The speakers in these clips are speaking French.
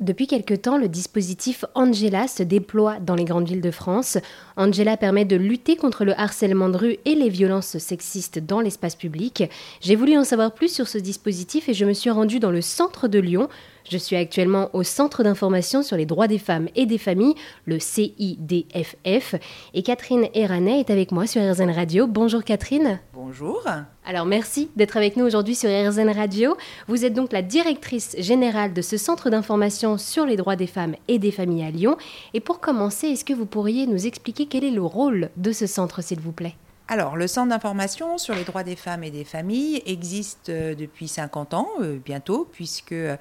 Depuis quelque temps, le dispositif Angela se déploie dans les grandes villes de France. Angela permet de lutter contre le harcèlement de rue et les violences sexistes dans l'espace public. J'ai voulu en savoir plus sur ce dispositif et je me suis rendue dans le centre de Lyon. Je suis actuellement au Centre d'information sur les droits des femmes et des familles, le CIDFF, et Catherine Eranet est avec moi sur RZN Radio. Bonjour Catherine. Bonjour. Alors merci d'être avec nous aujourd'hui sur RZN Radio. Vous êtes donc la directrice générale de ce centre d'information sur les droits des femmes et des familles à Lyon. Et pour commencer, est-ce que vous pourriez nous expliquer quel est le rôle de ce centre, s'il vous plaît? Alors, le Centre d'information sur les droits des femmes et des familles existe euh, depuis 50 ans, euh, bientôt, puisque euh,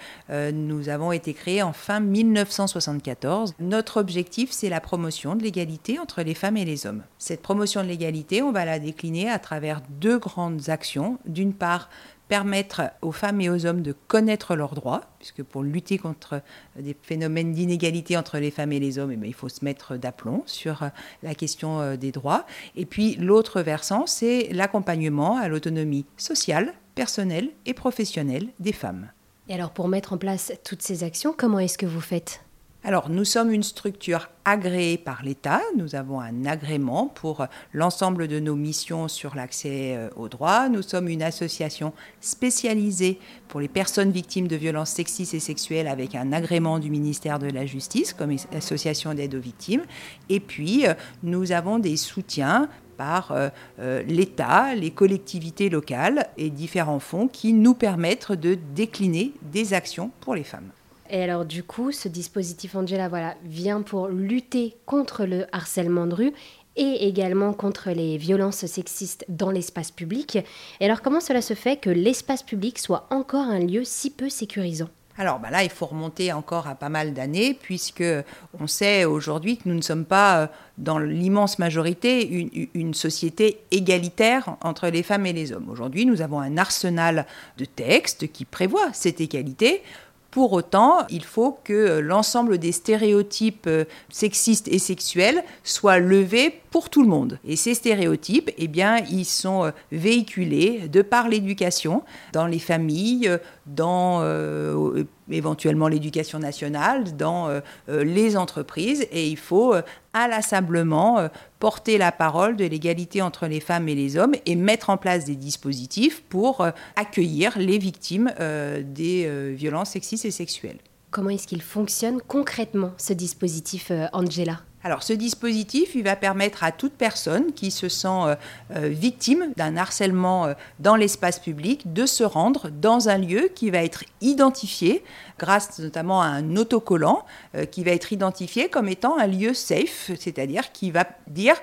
nous avons été créés en fin 1974. Notre objectif, c'est la promotion de l'égalité entre les femmes et les hommes. Cette promotion de l'égalité, on va la décliner à travers deux grandes actions. D'une part, permettre aux femmes et aux hommes de connaître leurs droits, puisque pour lutter contre des phénomènes d'inégalité entre les femmes et les hommes, eh il faut se mettre d'aplomb sur euh, la question euh, des droits. Et puis l'autre versant, c'est l'accompagnement à l'autonomie sociale, personnelle et professionnelle des femmes. Et alors pour mettre en place toutes ces actions, comment est-ce que vous faites? Alors, nous sommes une structure agréée par l'État. Nous avons un agrément pour l'ensemble de nos missions sur l'accès euh, aux droits. Nous sommes une association spécialisée pour les personnes victimes de violences sexistes et sexuelles avec un agrément du ministère de la Justice comme association d'aide aux victimes. Et puis, euh, nous avons des soutiens par euh, l'État, les collectivités locales et différents fonds qui nous permettent de décliner des actions pour les femmes. Et alors du coup, ce dispositif Angela voilà, vient pour lutter contre le harcèlement de rue et également contre les violences sexistes dans l'espace public. Et alors comment cela se fait que l'espace public soit encore un lieu si peu sécurisant? Alors bah là, il faut remonter encore à pas mal d'années, puisque on sait aujourd'hui que nous ne sommes pas, euh, dans l'immense majorité, une, une, société égalitaire entre les femmes et les hommes. Aujourd'hui, nous avons un arsenal de textes qui prévoit cette égalité. Pour autant, il faut que l'ensemble des stéréotypes euh, sexistes et sexuels soient levés pour tout le monde. Et ces stéréotypes, eh bien, ils sont euh, véhiculés de par l'éducation, dans les familles, euh, dans éventuellement l'éducation nationale, dans les entreprises. Et il faut inlassablement porter la parole de l'égalité entre les femmes et les hommes et mettre en place des dispositifs pour euh, accueillir les victimes euh, des euh, violences sexistes et sexuelles. Comment est-ce qu'il fonctionne concrètement, ce dispositif Angela? Alors ce dispositif, il va permettre à toute personne qui se sent victime d'un harcèlement dans l'espace public de se rendre dans un lieu qui va être identifié grâce notamment à un autocollant qui va être identifié comme étant un lieu safe, c'est-à-dire qui va dire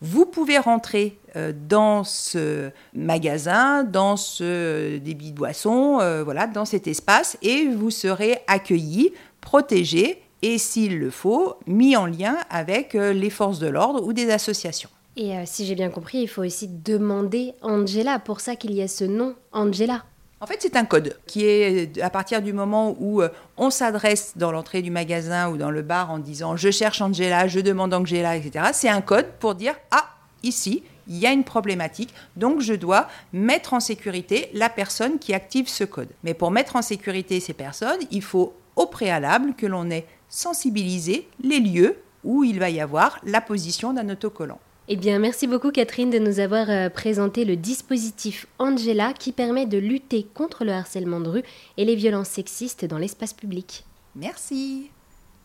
vous pouvez rentrer euh, dans ce magasin, dans ce débit de boisson, euh, voilà, dans cet espace, et vous serez accueilli, protégé, et s'il le faut, mis en lien avec euh, les forces de l'ordre ou des associations. Et si j'ai bien compris, il faut aussi demander Angela, pour ça qu'il y a ce nom Angela. En fait, c'est un code qui est à partir du moment où euh, on s'adresse dans l'entrée du magasin ou dans le bar en disant je cherche Angela, je demande Angela, etc. C'est un code pour dire ah, ici, il y a une problématique, donc je dois mettre en sécurité la personne qui active ce code. Mais pour mettre en sécurité ces personnes, il faut au préalable que l'on ait sensibilisé les lieux où il va y avoir la position d'un autocollant. Eh bien, merci beaucoup Catherine de nous avoir euh, présenté le dispositif Angela qui permet de lutter contre le harcèlement de rue et les violences sexistes dans l'espace public. Merci.